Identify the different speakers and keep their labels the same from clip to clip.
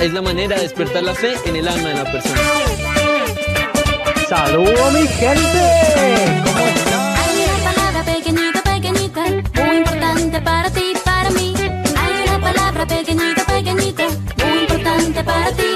Speaker 1: es la manera de despertar la fe en el alma de la persona.
Speaker 2: ¡Saludos mi gente! ¿Cómo están?
Speaker 3: Hay una palabra pequeñita, pequeñita, muy importante para ti, para mí. Hay una palabra pequeñita, pequeñita, muy importante para ti,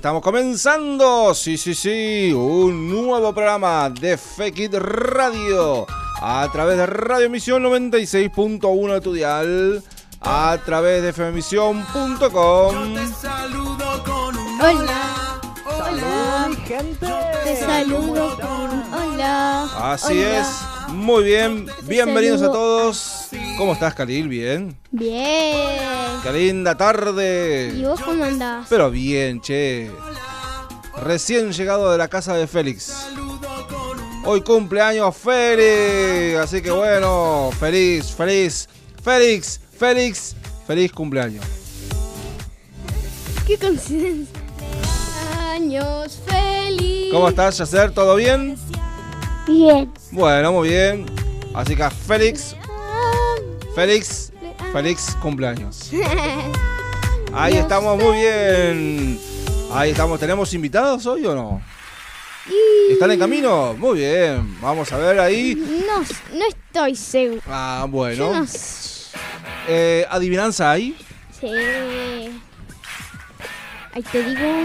Speaker 4: Estamos comenzando. Sí, sí, sí. Un nuevo programa de Fekit Radio. A través de Radio Emisión 96.1 de tu dial. A través de fmemisión.com.
Speaker 5: Hola,
Speaker 2: ¡Saludos mi gente!
Speaker 5: te saludo con hola.
Speaker 4: Así
Speaker 5: Hola.
Speaker 4: es. Muy bien. Bienvenidos a todos. ¿Cómo estás, Khalil? Bien.
Speaker 5: Bien.
Speaker 4: Qué linda
Speaker 5: ¿Y
Speaker 4: tarde.
Speaker 5: vos cómo andás?
Speaker 4: Pero bien, che. Recién llegado de la casa de Félix. Hoy cumpleaños Félix. Así que bueno, feliz, feliz. Félix, Félix, feliz cumpleaños.
Speaker 5: Qué coincidencia. Años feliz.
Speaker 4: ¿Cómo estás, Yacer? ¿Todo bien?
Speaker 5: Bien.
Speaker 4: Bueno, muy bien. Así que Félix, Félix, Félix cumpleaños. Ahí estamos, muy bien. Ahí estamos. ¿Tenemos invitados hoy o no? ¿Están en camino? Muy bien. Vamos a ver ahí.
Speaker 5: no, no estoy seguro.
Speaker 4: Ah, bueno.
Speaker 5: no.
Speaker 4: Eh, ¿Adivinanza ahí?
Speaker 5: Sí. Ahí te digo.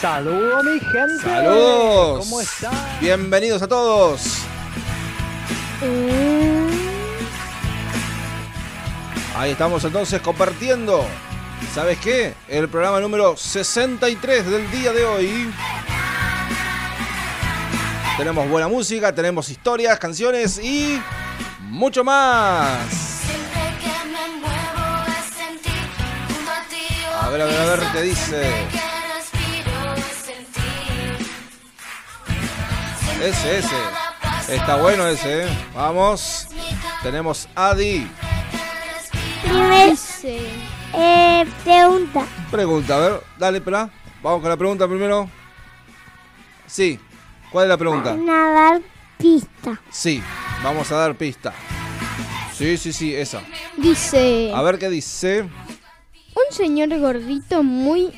Speaker 2: ¡Saludos mi gente!
Speaker 4: ¡Saludos!
Speaker 2: ¿Cómo están?
Speaker 4: Bienvenidos a todos.
Speaker 5: mm,
Speaker 4: Ahí estamos entonces compartiendo. ¿Sabes qué? El programa número 63 del día de hoy. Tenemos buena música, tenemos historias, canciones y mucho más.
Speaker 3: Ti.
Speaker 4: A ver, a ver, a ver qué dice. Ese, ese. Está bueno ese, ¿eh? Vamos. Tenemos Adi.
Speaker 5: Dice.
Speaker 6: Eh, pregunta.
Speaker 4: Pregunta, a ver, dale, espera. Vamos con la pregunta primero. Sí. ¿Cuál es la pregunta?
Speaker 6: Nadar pista.
Speaker 4: Sí. Vamos a dar pista. Sí, sí, sí, esa.
Speaker 5: Dice.
Speaker 4: A ver qué dice.
Speaker 5: Un señor gordito muy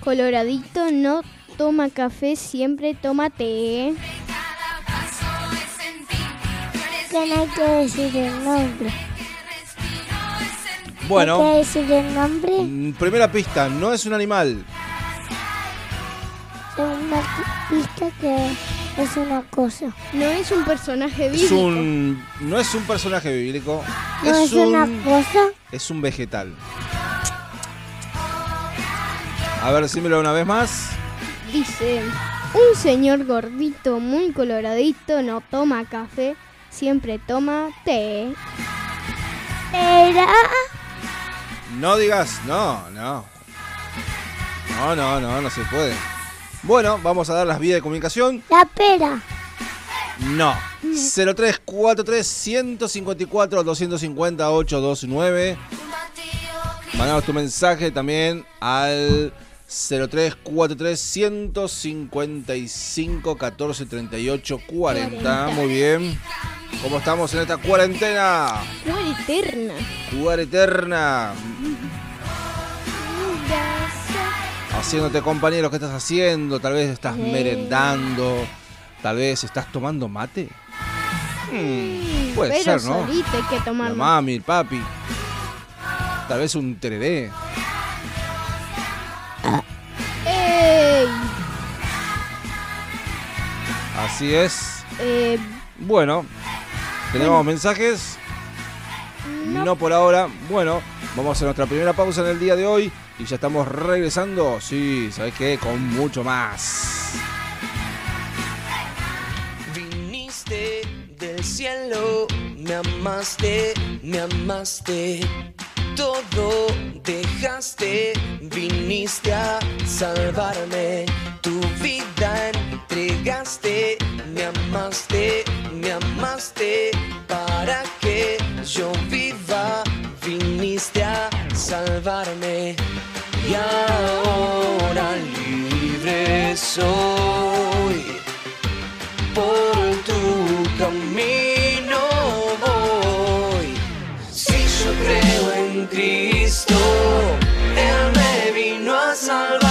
Speaker 5: coloradito no toma café, siempre toma té.
Speaker 6: Que no hay que decir el nombre. Hay que
Speaker 4: Bueno,
Speaker 6: decir el nombre.
Speaker 4: mm, primera pista, no es un animal.
Speaker 6: Segunda pi- pista que Es una cosa.
Speaker 5: No es un personaje
Speaker 4: Es
Speaker 5: bíblico.
Speaker 4: un. No es un personaje bíblico.
Speaker 6: No es,
Speaker 4: es un.
Speaker 6: una cosa.
Speaker 4: Es un vegetal. A ver, decímelo una vez más.
Speaker 5: Dice, un señor gordito muy coloradito no toma café, siempre toma té.
Speaker 6: Era.
Speaker 4: No digas, no, no. No, no, no, no se puede. Bueno, vamos a dar las vías de comunicación.
Speaker 6: La pera.
Speaker 4: No. 0343 154 250 829. Mandanos tu mensaje también al 0343 155 14 38 40. Muy bien. ¿Cómo estamos en esta cuarentena?
Speaker 5: Muere eterna.
Speaker 4: Cuarentena. Haciéndote compañeros, ¿qué estás haciendo? Tal vez estás merendando. Tal vez estás tomando mate. Mm, puede
Speaker 5: Pero
Speaker 4: ser, ¿no?
Speaker 5: solito hay que
Speaker 4: La
Speaker 5: tomarlo.
Speaker 4: mami, el papi. Tal vez un tereré.
Speaker 5: ¡Ey!
Speaker 4: Así es.
Speaker 5: Eh,
Speaker 4: Bueno, tenemos mensajes. No. por ahora. Bueno, vamos a hacer nuestra primera pausa en el día de hoy. Y ya estamos regresando. Sí, ¿sabes qué? Con mucho más.
Speaker 7: Viniste del cielo, me amaste, me amaste. Todo dejaste, viniste a salvarme. Tu vida me amaste, me amaste. Para que yo viva, viniste a salvarme. Y ahora libre soy por tu camino voy. Si yo creo en Cristo, Él me vino a salvar.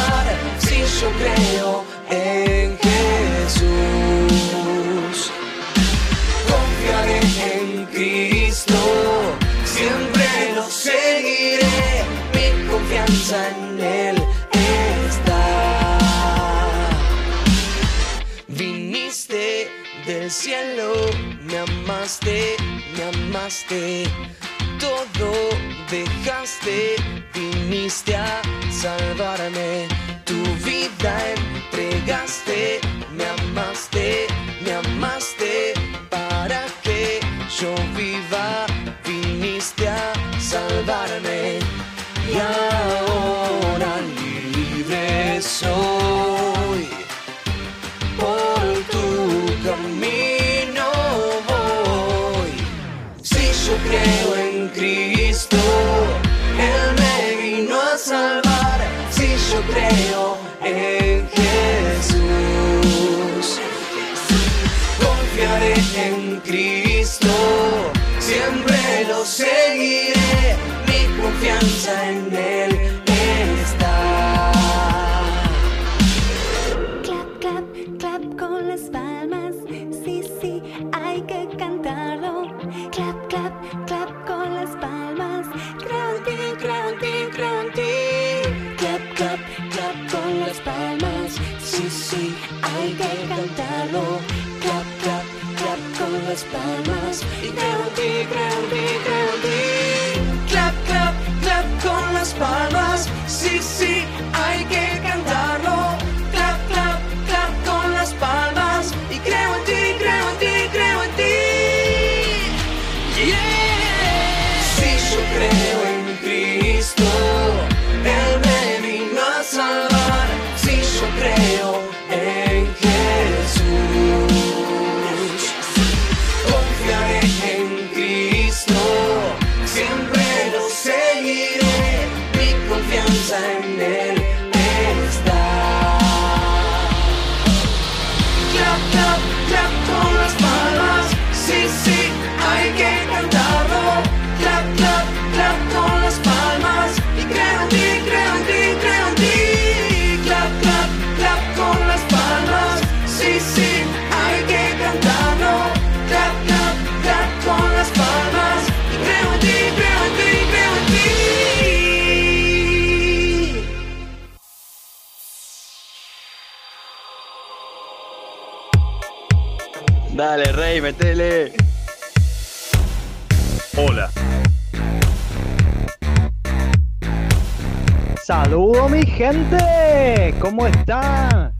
Speaker 7: En Él está. Viniste del cielo, me amaste, me amaste. Todo dejaste, viniste a salvarme. Tu vida entregaste, me amaste, me amaste. Creo en Jesús, confiaré en Cristo, siempre lo seguiré. Mi confianza en
Speaker 8: creo
Speaker 9: Hola.
Speaker 2: Saludo mi gente, ¿cómo están?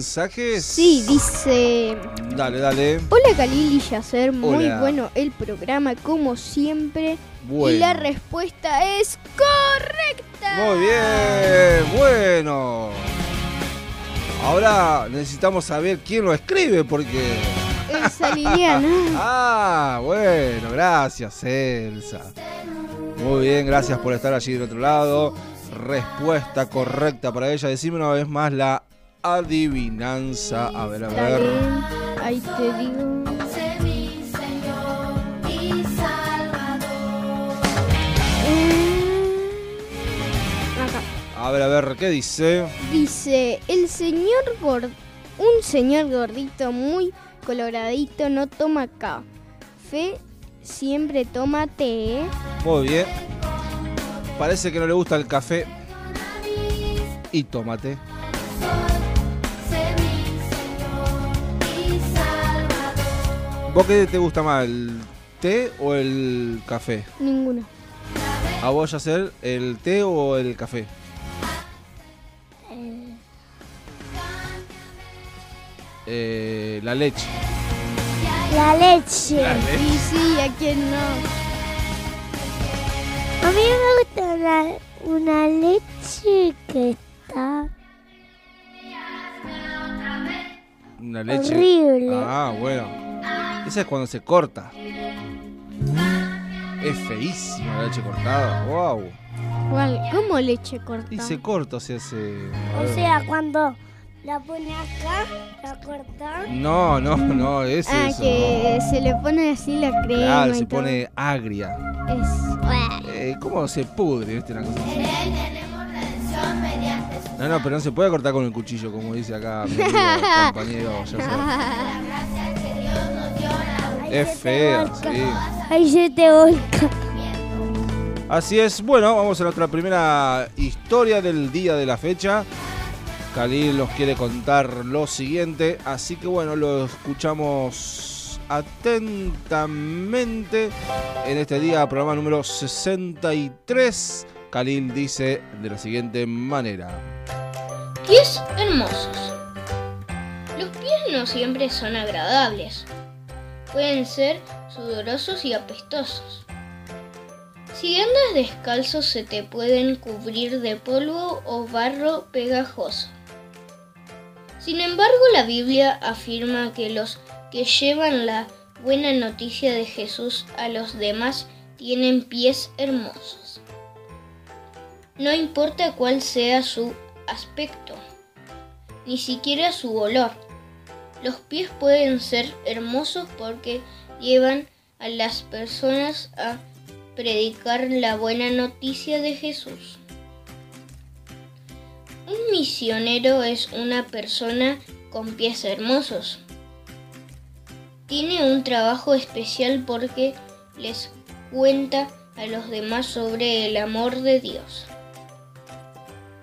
Speaker 4: mensajes.
Speaker 5: Sí, dice.
Speaker 4: Dale, dale.
Speaker 5: Hola, Galil y Yacer. Muy bueno el programa, como siempre.
Speaker 4: Bueno.
Speaker 5: Y la respuesta es correcta.
Speaker 4: Muy bien, bueno. Ahora necesitamos saber quién lo escribe porque...
Speaker 5: Elsa Liliana.
Speaker 4: ah, bueno, gracias Elsa. Muy bien, gracias por estar allí del otro lado. Respuesta correcta para ella. Decime una vez más la adivinanza. A ver, a ver.
Speaker 5: ahí te digo. Mm.
Speaker 4: A ver, a ver, ¿qué dice?
Speaker 5: Dice, el señor gord un señor gordito muy coloradito no toma café, siempre toma té.
Speaker 4: Muy bien. Parece que no le gusta el café. Y tómate. ¿Vos qué te gusta más, el té o el café?
Speaker 5: Ninguno.
Speaker 4: ¿A vos, hacer el té o el café? Eh, la leche.
Speaker 6: La leche.
Speaker 5: Sí, sí, a quién no.
Speaker 6: A mí me gusta una, una leche que está
Speaker 4: Una leche.
Speaker 6: horrible.
Speaker 4: Ah, bueno. Esa es cuando se corta. Es feísima la leche cortada. Wow.
Speaker 5: ¿Cuál? ¿Cómo leche corta?
Speaker 4: Y se corta, o sea, se.
Speaker 6: O sea, cuando la pone acá, la corta.
Speaker 4: No, no, no, es
Speaker 5: ah,
Speaker 4: eso.
Speaker 5: que
Speaker 4: no.
Speaker 5: se le pone así la crema
Speaker 4: Claro,
Speaker 5: y
Speaker 4: se
Speaker 5: todo.
Speaker 4: pone agria.
Speaker 5: Es...
Speaker 4: Eh, ¿Cómo se pudre, viste? Una cosa así. No, no, pero no se puede cortar con el cuchillo, como dice acá mi compañero. ya. Es fea, sí.
Speaker 6: Ahí se te volca.
Speaker 4: Así es, bueno, vamos a nuestra primera historia del día de la fecha. Khalil nos quiere contar lo siguiente, así que bueno, lo escuchamos atentamente en este día, programa número 63. Khalil dice de la siguiente manera.
Speaker 9: Pies hermosos. Los pies no siempre son agradables. Pueden ser sudorosos y apestosos. Si andas descalzo se te pueden cubrir de polvo o barro pegajoso. Sin embargo, la Biblia afirma que los que llevan la buena noticia de Jesús a los demás tienen pies hermosos. No importa cuál sea su aspecto, ni siquiera su olor. Los pies pueden ser hermosos porque llevan a las personas a predicar la buena noticia de Jesús. Un misionero es una persona con pies hermosos. Tiene un trabajo especial porque les cuenta a los demás sobre el amor de Dios.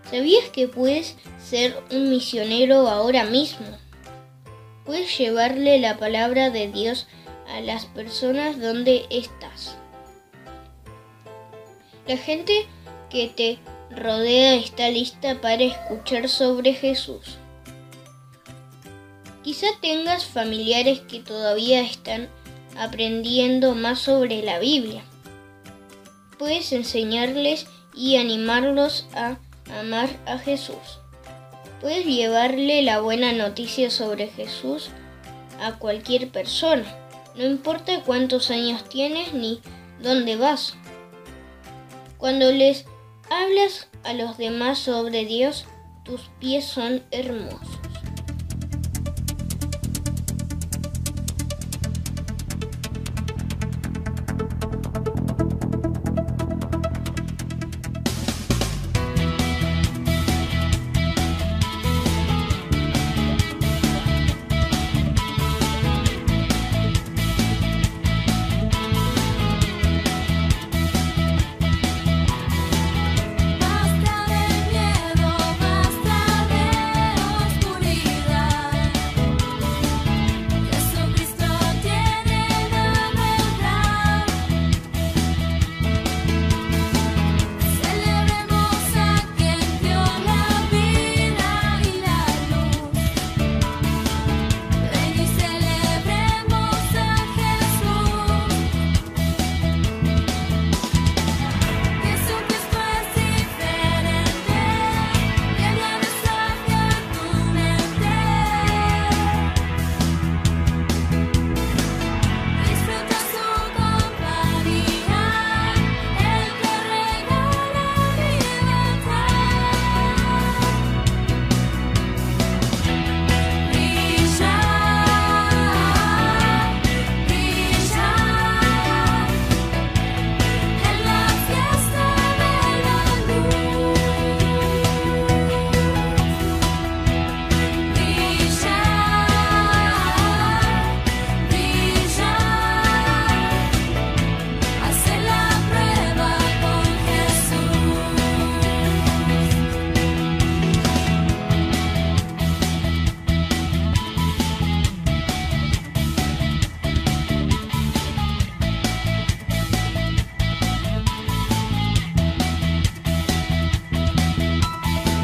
Speaker 9: ¿Sabías que puedes ser un misionero ahora mismo? Puedes llevarle la palabra de Dios a las personas donde estás. La gente que te rodea está lista para escuchar sobre Jesús. Quizá tengas familiares que todavía están aprendiendo más sobre la Biblia. Puedes enseñarles y animarlos a amar a Jesús. Puedes llevarle la buena noticia sobre Jesús a cualquier persona, no importa cuántos años tienes ni dónde vas. Cuando les hablas a los demás sobre Dios, tus pies son hermosos.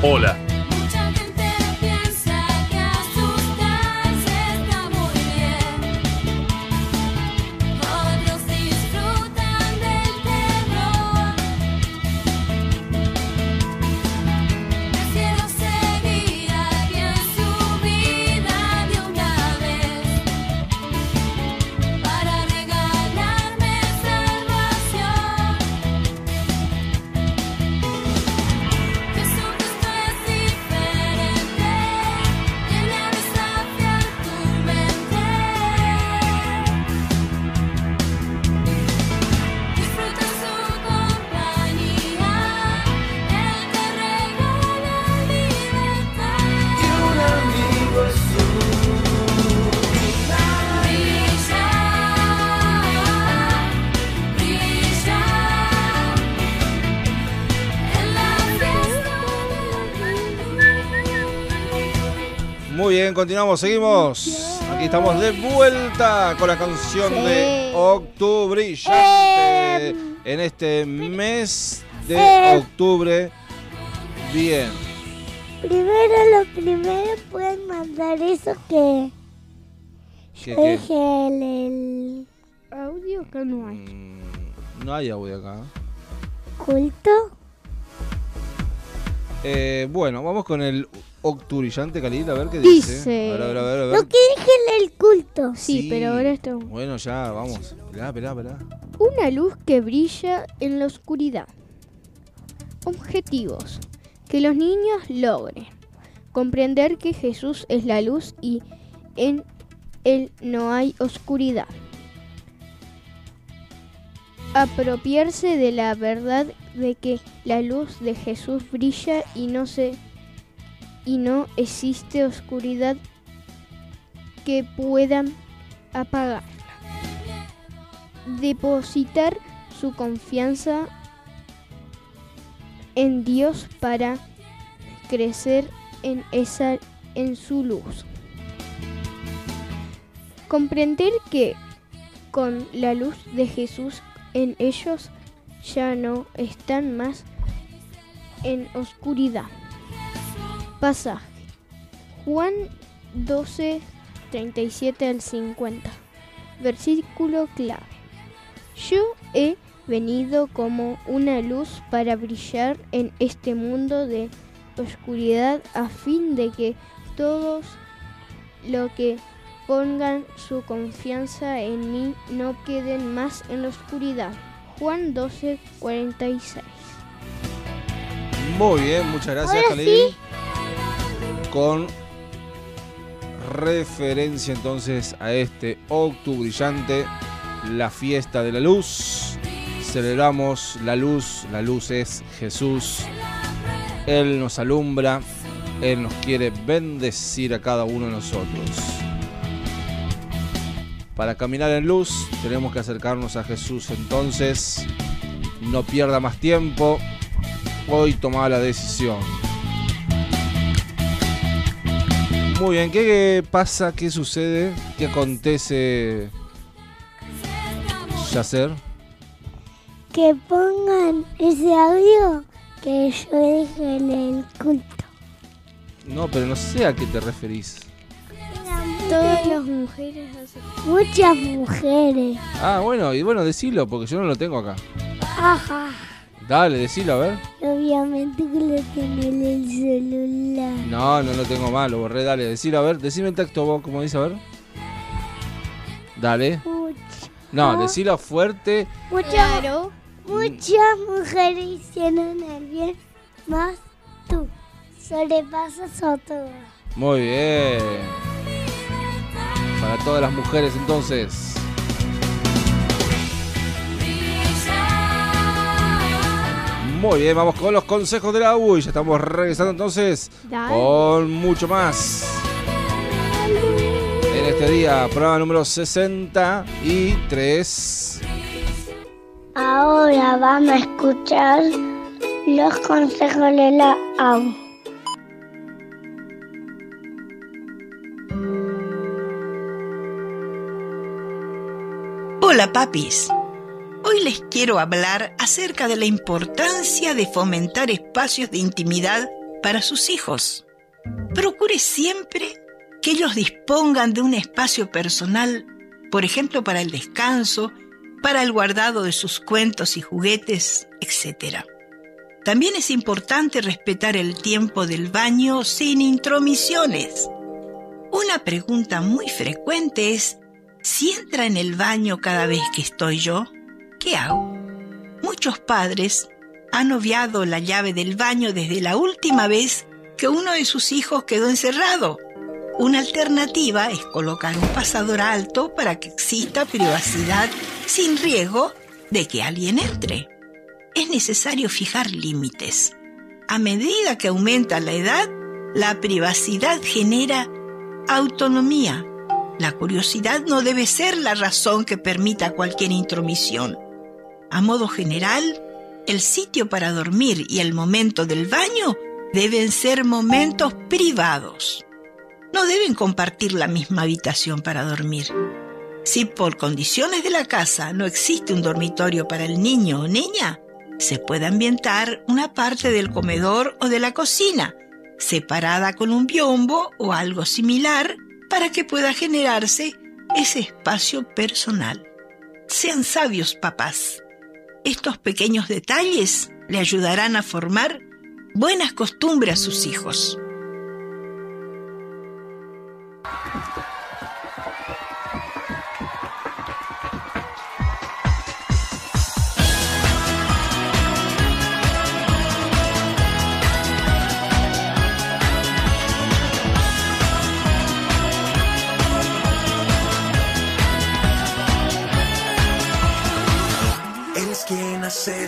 Speaker 10: Hola.
Speaker 11: Bien,
Speaker 4: continuamos, seguimos. Aquí estamos de vuelta con la canción de Octubrillante en este mes de
Speaker 12: Eh.
Speaker 4: octubre. Bien.
Speaker 12: Primero, lo primero, pueden mandar eso que
Speaker 4: ¿Qué, qué?
Speaker 12: dije el, el
Speaker 5: Audio que no hay.
Speaker 4: Mm, No hay audio acá.
Speaker 12: culto.
Speaker 4: Eh, bueno, vamos con el Octubrillante, Calil, a ver qué dice.
Speaker 5: Dice-
Speaker 4: A ver, a ver, a ver, a ver.
Speaker 12: Lo que dije el, el culto.
Speaker 5: Sí, pero ahora esto.
Speaker 4: Bueno, ya, vamos. Esperá, esperá, esperá.
Speaker 5: Una luz que brilla en la oscuridad. Objetivos. Que los niños logren comprender que Jesús es la luz y en Él no hay oscuridad. Apropiarse de la verdad de que la luz de Jesús brilla y no se y no existe oscuridad que puedan apagar depositar su confianza en Dios para crecer en esa en su luz. Comprender que con la luz de Jesús en ellos ya no están más en oscuridad. Pasaje. Juan 12, 37 al 50. Versículo clave. Yo he venido como una luz para brillar en este mundo de oscuridad a fin de que todos lo que pongan su confianza en mí no queden más en la oscuridad. Juan 12, 46.
Speaker 4: Muy bien, muchas gracias,
Speaker 12: Ahora.
Speaker 4: Con referencia entonces a este octubrillante, la fiesta de la luz. Celebramos la luz, la luz es Jesús. Él nos alumbra, Él nos quiere bendecir a cada uno de nosotros. Para caminar en luz tenemos que acercarnos a Jesús entonces. No pierda más tiempo. Hoy toma la decisión. Muy bien, ¿qué pasa? ¿Qué sucede? ¿Qué acontece? Yacer.
Speaker 12: Que pongan ese audio que yo dije en el culto.
Speaker 4: No, pero no sé a qué te referís.
Speaker 5: Todas las mujeres.
Speaker 12: Muchas mujeres.
Speaker 4: Ah, bueno, y bueno, decilo, porque yo no lo tengo acá.
Speaker 12: Ajá.
Speaker 4: Dale, decilo, a ver.
Speaker 12: Obviamente que lo tiene en el celular.
Speaker 4: No, no lo tengo mal, lo borré, dale, decilo, a ver. Decime en texto vos, como dice, a ver. Dale.
Speaker 12: Muchas.
Speaker 4: No, decilo fuerte.
Speaker 12: Muchas,
Speaker 5: Claro.
Speaker 12: muchas mujeres hicieron el bien, más tú. Sobrepasas a todas.
Speaker 4: Muy bien. Para todas las mujeres entonces. Muy bien, vamos con los consejos de la U y ya estamos regresando entonces
Speaker 5: Dale.
Speaker 4: con mucho más. En este día, programa número 63.
Speaker 12: Ahora vamos a escuchar los consejos de la AU.
Speaker 13: Hola papis. Hoy les quiero hablar acerca de la importancia de fomentar espacios de intimidad para sus hijos. Procure siempre que ellos dispongan de un espacio personal, por ejemplo, para el descanso, para el guardado de sus cuentos y juguetes, etc. También es importante respetar el tiempo del baño sin intromisiones. Una pregunta muy frecuente es, si entra en el baño cada vez que estoy yo, ¿qué hago? Muchos padres han obviado la llave del baño desde la última vez que uno de sus hijos quedó encerrado. Una alternativa es colocar un pasador alto para que exista privacidad sin riesgo de que alguien entre. Es necesario fijar límites. A medida que aumenta la edad, la privacidad genera autonomía. La curiosidad no debe ser la razón que permita cualquier intromisión. A modo general, el sitio para dormir y el momento del baño deben ser momentos privados. No deben compartir la misma habitación para dormir. Si por condiciones de la casa no existe un dormitorio para el niño o niña, se puede ambientar una parte del comedor o de la cocina, separada con un biombo o algo similar, para que pueda generarse ese espacio personal. Sean sabios, papás. Estos pequeños detalles le ayudarán a formar buenas costumbres a sus hijos.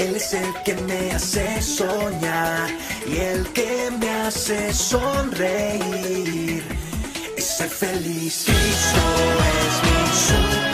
Speaker 7: Él es el que me hace soñar y el que me hace sonreír y ser feliz. Cristo es mi superhéroe,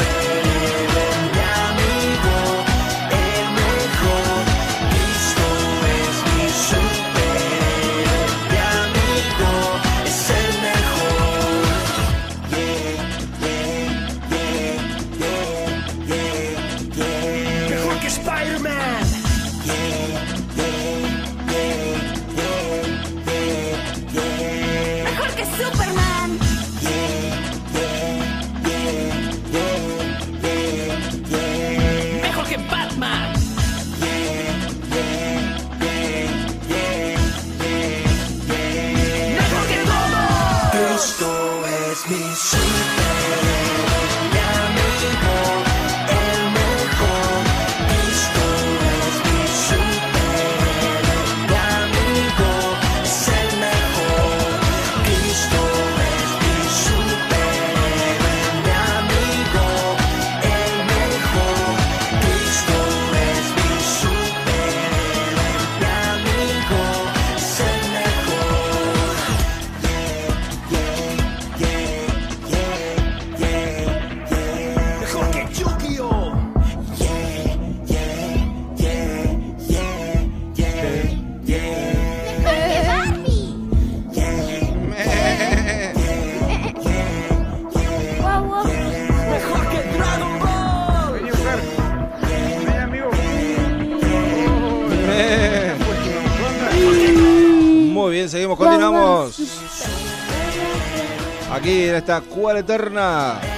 Speaker 4: Aquí en esta cual eterna.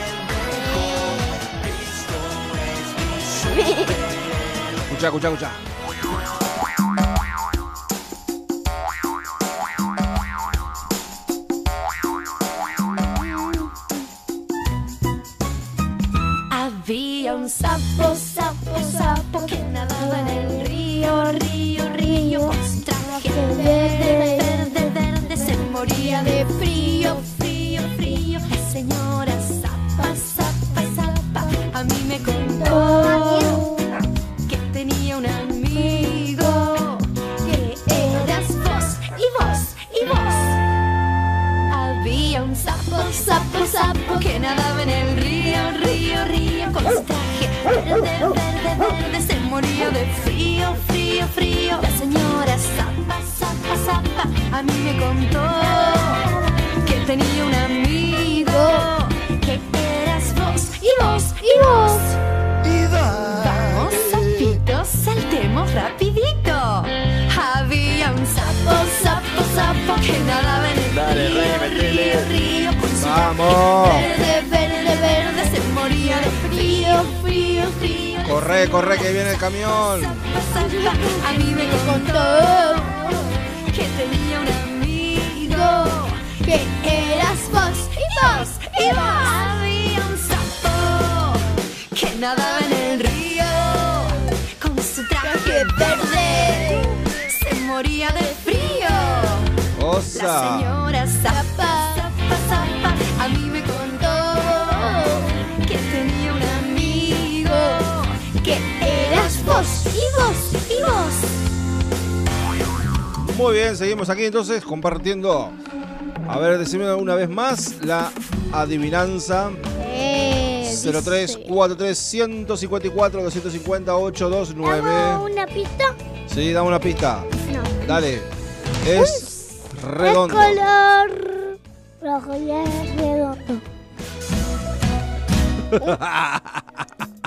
Speaker 4: Escucha, escucha, escucha.
Speaker 10: Vamos. verde, verde, verde. Se moría de frío, frío, frío.
Speaker 4: Corre, corre, que viene el camión.
Speaker 10: A mí me contó que tenía un amigo que eras vos y vos y vos. Había un sapo que nadaba en el río con su traje verde. Se moría de frío. La
Speaker 4: Osa.
Speaker 10: señora Zapa, Zapa, Zapa, a mí me contó que tenía un amigo que eras vos y vos y vos.
Speaker 4: Muy bien, seguimos aquí entonces compartiendo. A ver, decime una vez más la adivinanza.
Speaker 5: Eh,
Speaker 4: 0343 154 250
Speaker 12: ¿Hago
Speaker 4: 829.
Speaker 12: una pista?
Speaker 4: Sí, dame una pista.
Speaker 12: No.
Speaker 4: Dale. Es redondo.
Speaker 12: Es color rojo y es redondo.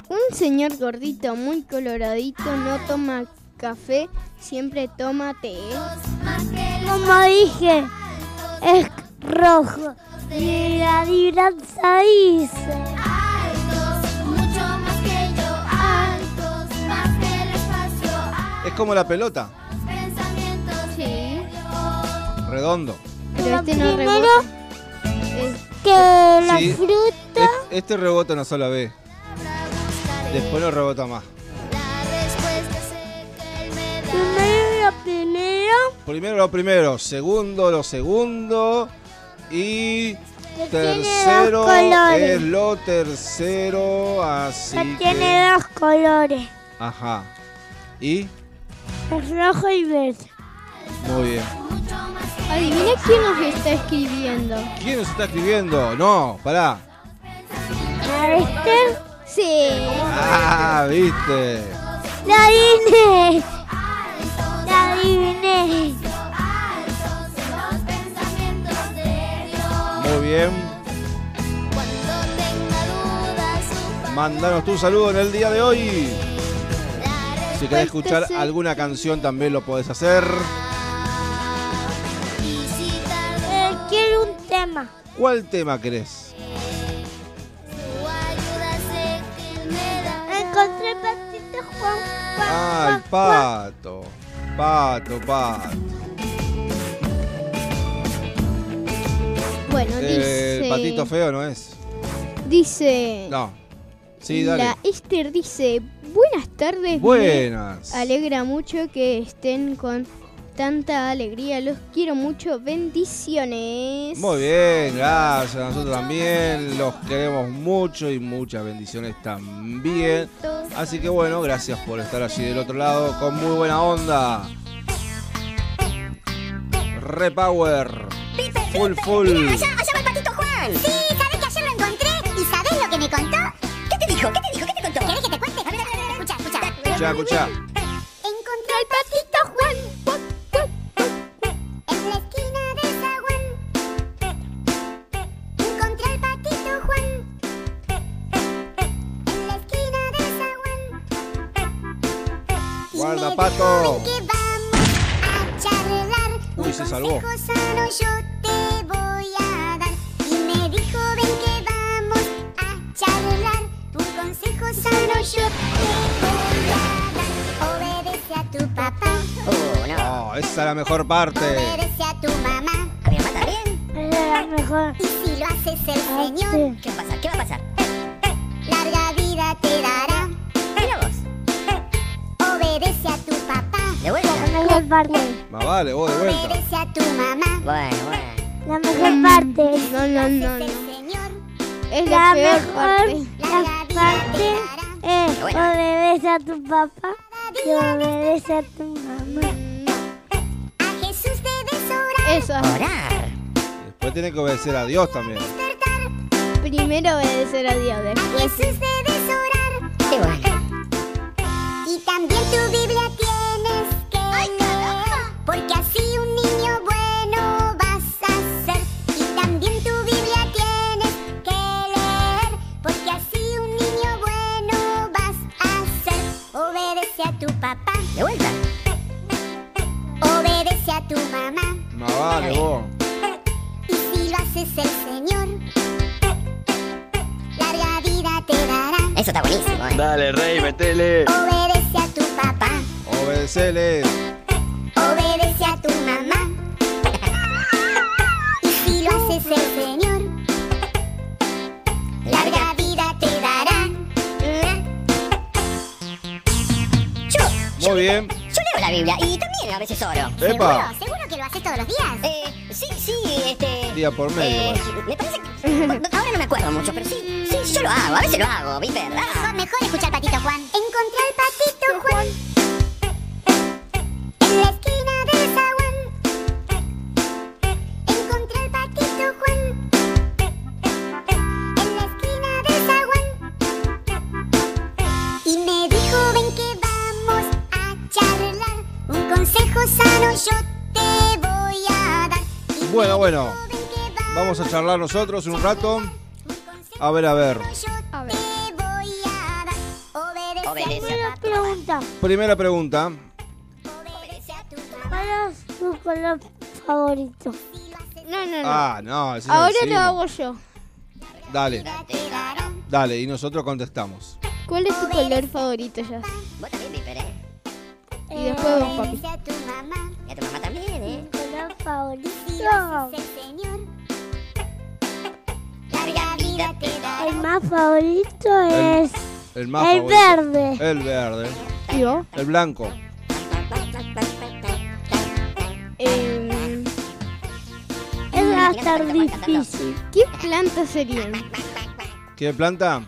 Speaker 5: Un señor gordito muy coloradito no toma café, siempre toma té.
Speaker 12: Como dije, es rojo. Y la adivinanza dice.
Speaker 8: Mucho más que yo, altos, más que el espacio,
Speaker 4: Es como la pelota.
Speaker 8: pensamientos
Speaker 5: Sí,
Speaker 4: Redondo.
Speaker 5: pero este no
Speaker 12: Primero
Speaker 5: rebota.
Speaker 12: Que la
Speaker 4: Sí.
Speaker 12: fruta
Speaker 4: Es- Este rebota una sola vez. Después no rebota más.
Speaker 12: Primero lo primero
Speaker 4: Primero lo primero, segundo lo segundo y tercero es lo tercero, así
Speaker 12: que tiene dos colores.
Speaker 4: ajá. Y
Speaker 12: Es rojo y verde.
Speaker 4: muy bien.
Speaker 5: Adivina quién nos está escribiendo.
Speaker 4: ¿Quién nos está escribiendo? No, pará.
Speaker 12: ¿La viste?
Speaker 5: Sí.
Speaker 4: Ah, viste.
Speaker 12: La adiviné. La adiviné.
Speaker 8: Los pensamientos de Dios.
Speaker 4: Muy bien.
Speaker 8: Cuando tenga dudas, su
Speaker 4: Mándanos tu saludo en el día de hoy. Si querés
Speaker 5: Respuesta
Speaker 4: escuchar alguna canción también lo podés hacer. ¿Cuál tema querés?
Speaker 12: Encontré patito Juan. Juan,
Speaker 4: Ah, el pato. Pato, pato.
Speaker 5: Bueno,
Speaker 4: Eh,
Speaker 5: dice.
Speaker 4: el patito feo no es.
Speaker 5: Dice.
Speaker 4: No. Sí, dale.
Speaker 5: La Esther dice: Buenas tardes. me
Speaker 4: Buenas.
Speaker 5: Alegra mucho que estén con tanta alegría. Los quiero mucho. Bendiciones.
Speaker 4: Muy bien, gracias. Nosotros también los queremos mucho y muchas bendiciones también. Así que bueno, gracias por estar allí del otro lado con muy buena onda. Repower. Full, full.
Speaker 14: Allá, allá va el patito Juan. Sí, ¿sabés que ayer lo encontré? ¿Y sabés lo que me contó? ¿Qué te dijo? ¿Qué te dijo? ¿Qué te contó? ¿Querés que te cuente? A ver, a ver, a ver, escucha, escucha.
Speaker 4: Guarda, pato.
Speaker 14: dijo, "Ven que vamos a charlar.
Speaker 4: Uy, se salvó.
Speaker 14: sano yo te voy a dar. Y me dijo, ven que vamos a charlar. Un consejo sano yo te voy a dar. Obedece a tu papá.
Speaker 4: Oh, esa es la mejor parte.
Speaker 14: Obedece a tu mamá. A mi mamá también.
Speaker 12: Esa es la mejor.
Speaker 14: Y si lo haces el
Speaker 12: Ah,
Speaker 14: Señor,
Speaker 12: sí.
Speaker 14: ¿qué va a pasar? ¿Qué va a pasar? Larga vida te dará.
Speaker 12: Mejor parte.
Speaker 4: Más vale, vos de vuelta.
Speaker 14: Obedece a tu mamá.
Speaker 6: Bueno, bueno.
Speaker 12: La mejor parte.
Speaker 5: No, no, no,
Speaker 14: Es
Speaker 5: no. Es
Speaker 12: La
Speaker 5: la peor
Speaker 12: mejor
Speaker 5: parte.
Speaker 12: la parte es obedece a tu papá y obedece a tu mamá.
Speaker 14: A Jesús debes orar.
Speaker 5: Eso.
Speaker 6: Orar.
Speaker 4: Después tiene que obedecer a Dios también.
Speaker 5: Primero Primero obedecer a Dios,
Speaker 14: A
Speaker 5: después
Speaker 14: Jesús debes orar.
Speaker 6: Qué bueno.
Speaker 14: Y también tu Biblia porque así un niño bueno vas a ser. Y también tu Biblia tienes que leer, porque así un niño bueno vas a ser. Obedece a tu papá,
Speaker 6: De vuelta.
Speaker 14: obedece a tu mamá.
Speaker 4: Más vale vos.
Speaker 14: Y si lo haces el Señor, larga vida te dará.
Speaker 6: Eso está buenísimo, ¿eh?
Speaker 1: Dale, rey, metele.
Speaker 14: Obedece a tu papá,
Speaker 4: Obedecele.
Speaker 14: Tu mamá. Y si lo haces el Señor, larga vida te dará.
Speaker 6: Yo,
Speaker 4: Muy bien.
Speaker 6: yo leo la Biblia y también a veces oro.
Speaker 4: Epa.
Speaker 14: ¿Seguro? ¿Seguro que lo haces todos los días?
Speaker 6: Eh, sí, sí, este...
Speaker 4: Día por medio.
Speaker 6: Eh, me parece que... Ahora no me acuerdo mucho, pero sí, sí, yo lo hago, a veces lo hago, ¿viste?
Speaker 14: Mejor, mejor escuchar Patito Juan.
Speaker 4: Bueno, Vamos a charlar nosotros un rato. A ver, a ver.
Speaker 5: A ver.
Speaker 14: te voy a dar. Obedece,
Speaker 6: Obedece
Speaker 14: a
Speaker 6: a
Speaker 14: tu
Speaker 6: tu
Speaker 14: papá.
Speaker 6: papá.
Speaker 12: Pregunta,
Speaker 4: Primera pregunta.
Speaker 12: ¿cuál es tu color favorito?
Speaker 5: No, no, no.
Speaker 4: Ah, no,
Speaker 5: Ahora lo hago yo.
Speaker 4: Dale, dale, y nosotros contestamos.
Speaker 5: ¿Cuál es tu color favorito, ya?
Speaker 6: Vos también, Piper.
Speaker 5: Y después vos, papi.
Speaker 6: Y a tu mamá también, ¿eh?
Speaker 14: El Señor, larga vida te dará.
Speaker 12: El más favorito es
Speaker 4: El más
Speaker 12: el
Speaker 4: favorito.
Speaker 12: verde.
Speaker 4: El verde.
Speaker 5: ¿Y vos?
Speaker 4: El blanco.
Speaker 5: Em,
Speaker 12: Es va a estar difícil.
Speaker 5: ¿Qué plantas serían?
Speaker 4: ¿Qué planta?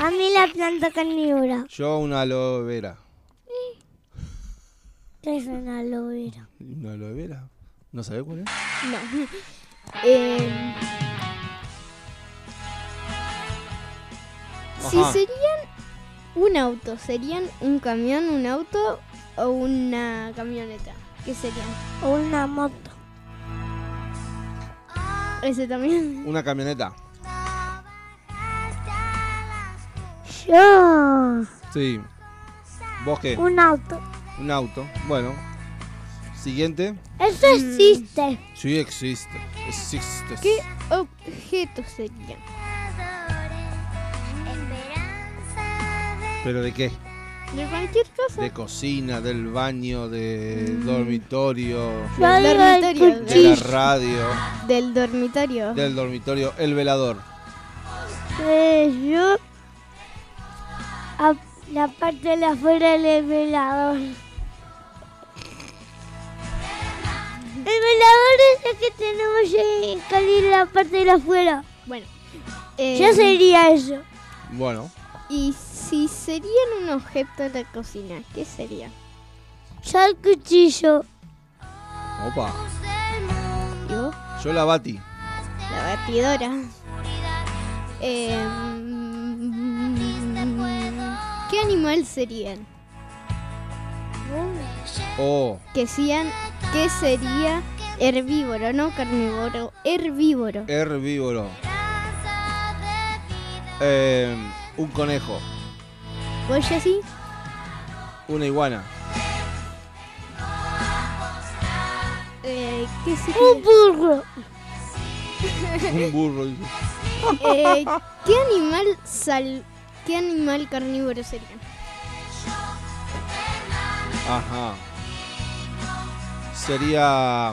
Speaker 12: A mí la planta carnívora.
Speaker 4: Yo una aloe vera.
Speaker 12: ¿Qué es una aloe vera?
Speaker 4: ¿Una aloe vera? ¿No sabés cuál es?
Speaker 5: No. Em, si serían un auto, ¿serían un camión, un auto o una camioneta? ¿Qué serían?
Speaker 12: O una moto.
Speaker 5: Ese también.
Speaker 4: Una camioneta.
Speaker 12: Yo.
Speaker 4: Sí. ¿Vos qué?
Speaker 12: Un auto.
Speaker 4: Un auto. Bueno. Siguiente.
Speaker 12: Eso existe.
Speaker 4: Sí, existe. Existe.
Speaker 5: ¿Qué objetos serían?
Speaker 4: ¿Pero de qué?
Speaker 5: De cualquier cosa.
Speaker 4: De cocina, del baño, de dormitorio,
Speaker 12: Yo
Speaker 5: Del dormitorio.
Speaker 4: de la radio,
Speaker 5: Del dormitorio.
Speaker 4: del dormitorio, el velador.
Speaker 12: Eh, yo. A la parte de afuera del velador. Velador es el que tenemos que salir la parte de afuera.
Speaker 5: Bueno.
Speaker 12: Yo
Speaker 5: em,
Speaker 12: sería eso.
Speaker 4: Bueno,
Speaker 5: Y si serían un objeto de la cocina, ¿qué sería?
Speaker 12: Yo el cuchillo.
Speaker 4: opa.
Speaker 5: ¿Y vos?
Speaker 4: Yo la bati.
Speaker 5: La batidora. Em, ¿Qué animal serían?
Speaker 4: Oh,
Speaker 5: Que sean, ¿Qué sería herbívoro, no carnívoro? Herbívoro.
Speaker 4: herbívoro. Eh, un conejo.
Speaker 5: ¿Vos ya sí?
Speaker 4: Una iguana.
Speaker 5: Eh, ¿Qué
Speaker 12: Un
Speaker 5: sería?
Speaker 12: burro.
Speaker 4: Un burro.
Speaker 5: Eh, ¿Qué animal sal... ¿Qué animal carnívoro sería?
Speaker 4: Ajá. Sería.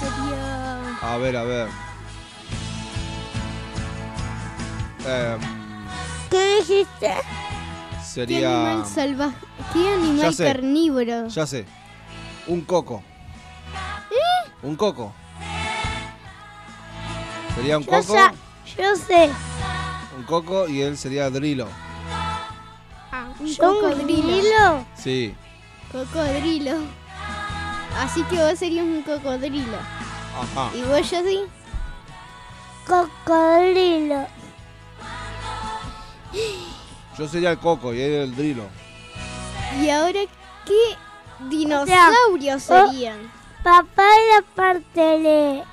Speaker 5: Sería...
Speaker 4: A ver, a ver. Em,
Speaker 12: ¿Qué dijiste?
Speaker 5: ¿Qué
Speaker 4: sería.
Speaker 5: animal salvaje? ¿Qué animal
Speaker 4: sé.
Speaker 5: carnívoro?
Speaker 4: Ya sé. Un coco.
Speaker 5: ¿Eh?
Speaker 4: Un coco. Sería un
Speaker 12: Yo,
Speaker 4: coco.
Speaker 12: sa- yo sé.
Speaker 4: Un coco y él sería Drilo.
Speaker 5: Un
Speaker 12: ¿Yo un
Speaker 5: cocodrilo.
Speaker 4: Sí.
Speaker 5: Cocodrilo. Así que vos serías un cocodrilo.
Speaker 4: Ajá.
Speaker 5: ¿Y vos sí?
Speaker 12: cocodrilo.
Speaker 4: Yo sería el coco y él el drilo.
Speaker 5: ¿Y ahora qué dinosaurios
Speaker 12: oh.
Speaker 5: serían?
Speaker 12: Papá la parte de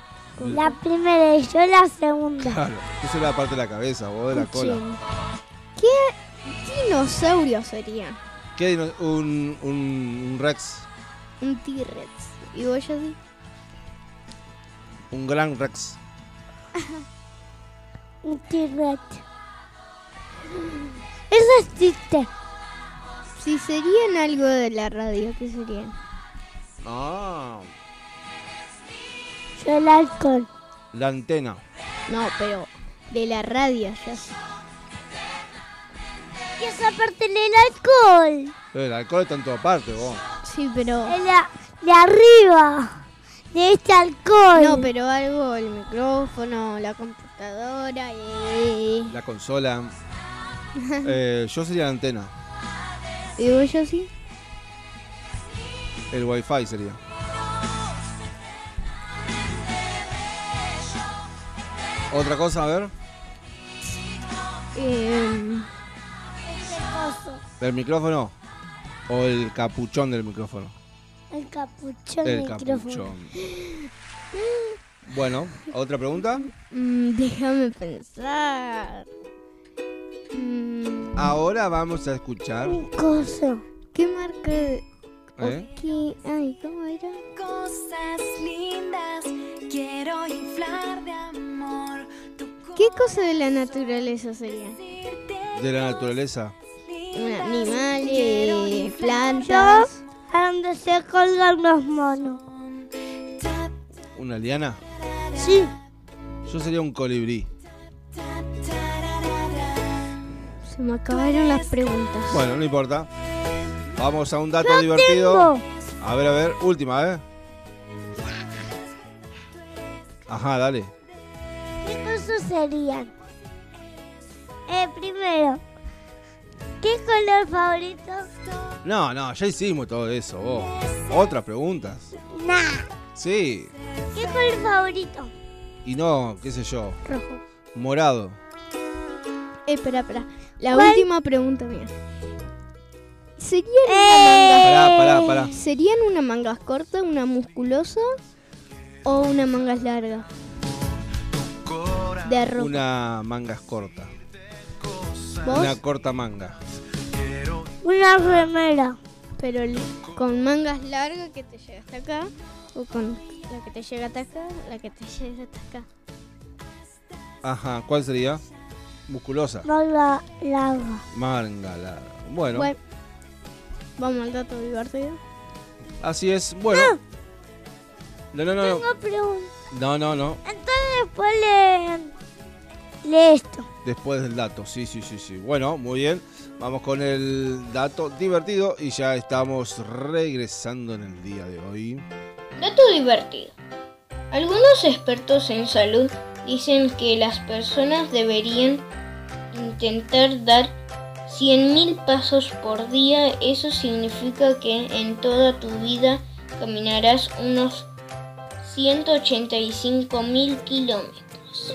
Speaker 12: la primera y yo la segunda.
Speaker 4: Claro, yo soy la parte de la cabeza, vos de la cola.
Speaker 5: ¿Qué dinosaurios serían?
Speaker 4: ¿Qué dino- un, un, un Rex?
Speaker 5: Un T-Rex. ¿Y vos, Jessy?
Speaker 4: Un gran Rex.
Speaker 12: Un T-Rex. Eso existe.
Speaker 5: Si serían algo de la radio, ¿qué serían?
Speaker 4: Ah,
Speaker 12: Yo el alcohol.
Speaker 4: la antena.
Speaker 5: No, pero de la radio, Jessy.
Speaker 12: Y esa parte del alcohol.
Speaker 4: El alcohol está en toda parte, vos.
Speaker 5: Sí, pero...
Speaker 12: De, la, de arriba. De este alcohol.
Speaker 5: No, pero algo, el micrófono, la computadora y...
Speaker 4: La consola. Eh, yo sería la antena.
Speaker 5: ¿Y vos, Jessy?
Speaker 4: El wifi sería. Otra cosa, a ver.
Speaker 12: Ese coso.
Speaker 4: ¿El micrófono? ¿O el capuchón del micrófono?
Speaker 12: El capuchón
Speaker 4: El
Speaker 12: del micrófono.
Speaker 4: capuchón. Bueno, ¿otra pregunta?
Speaker 5: mm, déjame pensar. Mm,
Speaker 4: Ahora vamos a escuchar.
Speaker 12: Un coso.
Speaker 5: ¿Qué marca de...
Speaker 4: ¿Eh?
Speaker 5: qué- Ay, ¿cómo era?
Speaker 8: Cosas lindas, quiero inflar de amor. Tu
Speaker 5: ¿Qué cosa de la naturaleza sería?
Speaker 4: De la naturaleza.
Speaker 5: Un animal, eh, plantas.
Speaker 12: A donde se colgan los monos.
Speaker 4: ¿Una liana?
Speaker 12: Sí.
Speaker 4: Yo sería un colibrí.
Speaker 5: Se me acabaron las preguntas.
Speaker 4: Bueno, no importa. Vamos a un dato
Speaker 12: ¡Yo
Speaker 4: divertido.
Speaker 12: tengo!
Speaker 4: A ver, a ver, última, ¿eh? Ajá, dale.
Speaker 12: ¿Qué cosas serían? Eh, primero, ¿qué color favorito?
Speaker 4: No, no, ya hicimos todo eso, vos. Otras preguntas.
Speaker 12: Nah.
Speaker 4: Sí.
Speaker 12: ¿Qué color favorito?
Speaker 4: Y no, qué sé yo.
Speaker 5: Rojo.
Speaker 4: Morado.
Speaker 5: Eh, espera, espera. La
Speaker 12: ¿Cuál?
Speaker 5: última pregunta mía. ¿Serían
Speaker 12: Eh.
Speaker 5: una
Speaker 4: Pará, pará, pará.
Speaker 5: manga... ¿Serían una mangas corta, una musculosa o una mangas larga? De ropa.
Speaker 4: Una manga corta.
Speaker 5: ¿Vos?
Speaker 4: Una corta manga.
Speaker 12: Una remera.
Speaker 5: Pero con mangas largas que te llega hasta acá o con la que te llega hasta acá, la que te llega hasta acá.
Speaker 4: Ajá, ¿cuál sería? Musculosa.
Speaker 12: Manga larga.
Speaker 4: Manga larga. Bueno,
Speaker 5: Bueno, vamos al dato divertido.
Speaker 4: así es. Bueno. No, no, no. No,
Speaker 12: Tengo pregunta.
Speaker 4: no, no. no.
Speaker 12: Entonces después le... Lee esto.
Speaker 4: Después del dato, sí, sí, sí, sí. Bueno, muy bien. Vamos con el dato divertido y ya estamos regresando en el día de hoy.
Speaker 9: Dato divertido. Algunos expertos en salud dicen que las personas deberían intentar dar 100.000 pasos por día. Eso significa que en toda tu vida caminarás unos 185.000 kilómetros.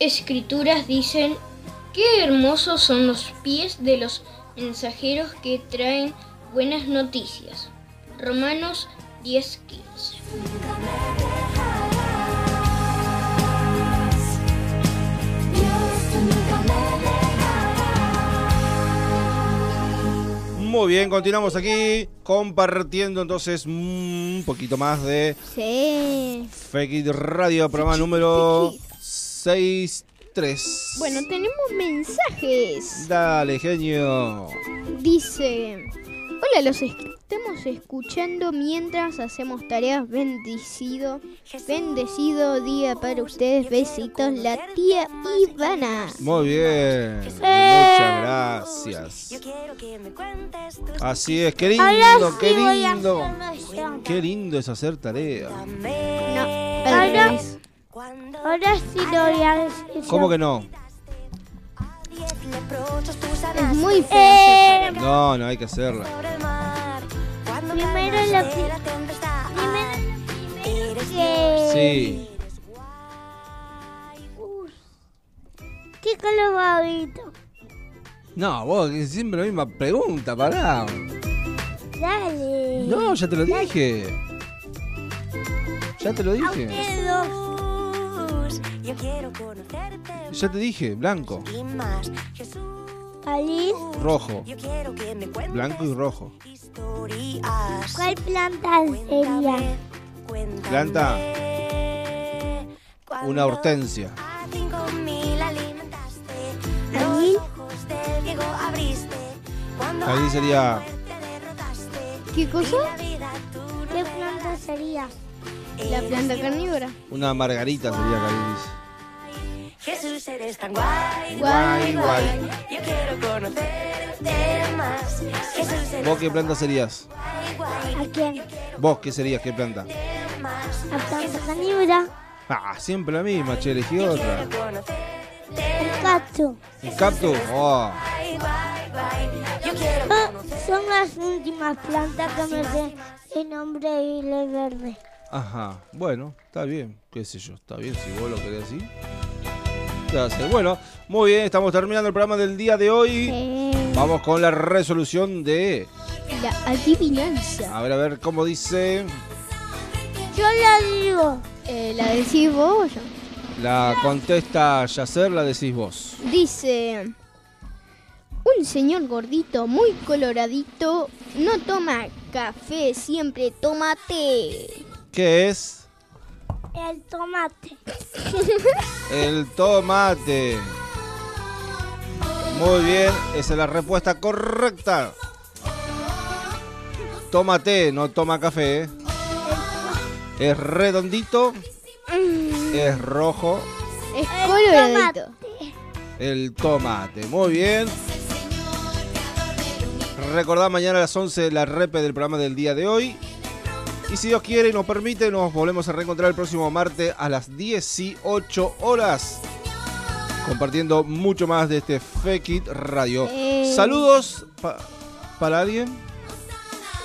Speaker 9: escrituras dicen, qué hermosos son los pies de los mensajeros que traen buenas noticias. Romanos 10:15.
Speaker 4: Muy bien, continuamos aquí compartiendo entonces un poquito más de
Speaker 5: Sí.
Speaker 4: Fake It Radio, programa número 63.
Speaker 5: Bueno, tenemos mensajes.
Speaker 4: Dale, genio.
Speaker 5: Dice, hola, los es- estamos escuchando mientras hacemos tareas. Bendecido, bendecido día para ustedes. Besitos, la tía Ivana.
Speaker 4: Muy bien. Muchas gracias. Así es, qué lindo, qué
Speaker 12: sí voy a
Speaker 4: lindo. Qué lindo es hacer tarea.
Speaker 12: Ahora, ahora sí lo voy a decir.
Speaker 4: ¿Cómo que no?
Speaker 5: Es muy feo.
Speaker 12: Eh,
Speaker 4: No, no hay que hacerla.
Speaker 12: primero lo que. Primero lo que.
Speaker 4: Sí.
Speaker 12: ¿Qué color favorito?
Speaker 4: No, vos siempre la misma pregunta, pará.
Speaker 12: Dale.
Speaker 4: No, ya te lo dije. Ya te lo dije.
Speaker 12: Ustedes dos.
Speaker 8: Yo quiero conocerte
Speaker 4: Ya te dije, blanco, rojo,
Speaker 8: Yo quiero que me cuentes
Speaker 4: blanco y rojo.
Speaker 8: historias.
Speaker 12: ¿Cuál planta sería?
Speaker 4: Planta, una hortensia.
Speaker 12: ¿Allí?
Speaker 4: Ahí sería
Speaker 5: ¿Qué cosa?
Speaker 12: ¿Qué planta sería?
Speaker 5: La planta carnívora.
Speaker 4: una margarita sería Carilis.
Speaker 8: Eres tan guay,
Speaker 4: Guay, guay.
Speaker 8: Yo quiero conocerte más.
Speaker 4: ¿Vos qué planta serías?
Speaker 12: ¿A quién?
Speaker 4: ¿Vos qué serías? ¿Qué planta?
Speaker 12: A Santa Cañura.
Speaker 4: Ah, siempre la misma, che, elegí otra.
Speaker 12: El cactus.
Speaker 4: Un cactus. Oh,
Speaker 12: Ah, Son las últimas plantas que me sé el nombre y el verde.
Speaker 4: Ajá, bueno, está bien, qué sé yo, está bien si vos lo querés así. ¿Qué va a hacer? Bueno, muy bien, estamos terminando el programa del día de hoy. Vamos con la resolución de...
Speaker 5: la adivinanza.
Speaker 4: A ver, a ver, ¿cómo dice?
Speaker 12: Yo la digo.
Speaker 5: Eh, ¿La decís vos o yo?
Speaker 4: La contesta Yacer, la decís vos.
Speaker 5: Dice, un señor gordito muy coloradito no toma café, siempre toma té.
Speaker 4: ¿Qué es?
Speaker 12: El tomate.
Speaker 4: El tomate. Muy bien, esa es la respuesta correcta. Toma té, no toma café. ¿eh? Es redondito, es rojo.
Speaker 5: Es coloradito.
Speaker 4: El tomate, muy bien. Recordad mañana a las 11 la repe del programa del día de hoy. Y si Dios quiere y nos permite, nos volvemos a reencontrar el próximo martes a las 18 horas. Compartiendo mucho más de este Fake It Radio.
Speaker 12: Eh.
Speaker 4: Saludos pa- para alguien.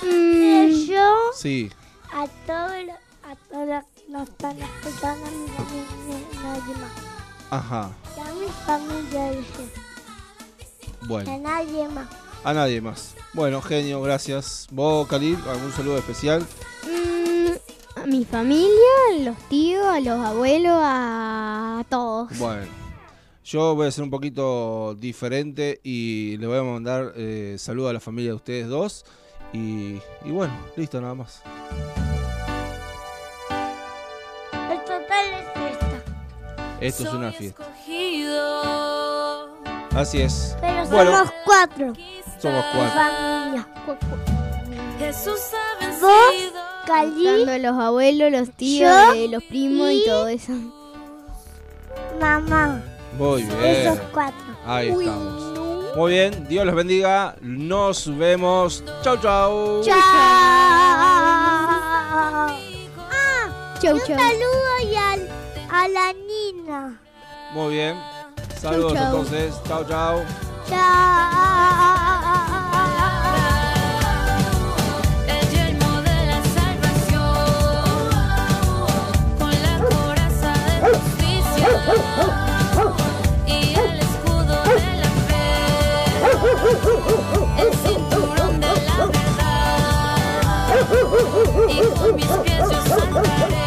Speaker 12: Eh, Yo
Speaker 4: Sí.
Speaker 12: a todos los- a todos los que nos están escuchando, a nadie más.
Speaker 4: Ajá.
Speaker 12: Y a mi familia, dice. A
Speaker 4: Bueno,
Speaker 12: nadie más.
Speaker 4: A nadie más. Bueno, genio, gracias. Vos, Khalil, algún saludo especial.
Speaker 5: Mm, a mi familia, a los tíos, a los abuelos, a todos.
Speaker 4: Bueno, yo voy a ser un poquito diferente y le voy a mandar eh, saludo a la familia de ustedes dos. Y, y bueno, listo, nada más.
Speaker 12: El total es esta.
Speaker 4: Esto es una fiesta. Así es.
Speaker 12: Pero
Speaker 4: Bueno,
Speaker 12: somos cuatro.
Speaker 4: somos cuatro.
Speaker 12: familia.
Speaker 7: Jesús
Speaker 12: Vos. Cali,
Speaker 5: los abuelos, los tíos,
Speaker 12: Yo
Speaker 5: eh, los primos y
Speaker 12: y-
Speaker 5: todo eso.
Speaker 12: mamá.
Speaker 4: Muy bien.
Speaker 12: Esos cuatro.
Speaker 4: Ahí estamos. Muy bien, Dios los bendiga. Nos vemos. Chau, chau.
Speaker 12: Chao. Ah,
Speaker 5: Chau,
Speaker 12: un
Speaker 5: chau.
Speaker 12: saludo y al- a la Nina.
Speaker 4: Muy bien. Saludos
Speaker 5: chau.
Speaker 4: entonces. Chau, chau.
Speaker 7: El yelmo de la salvación. Con la coraza de justicia. Y el escudo de la fe. El cinturón de la verdad. Y con mis pies yo saltaré.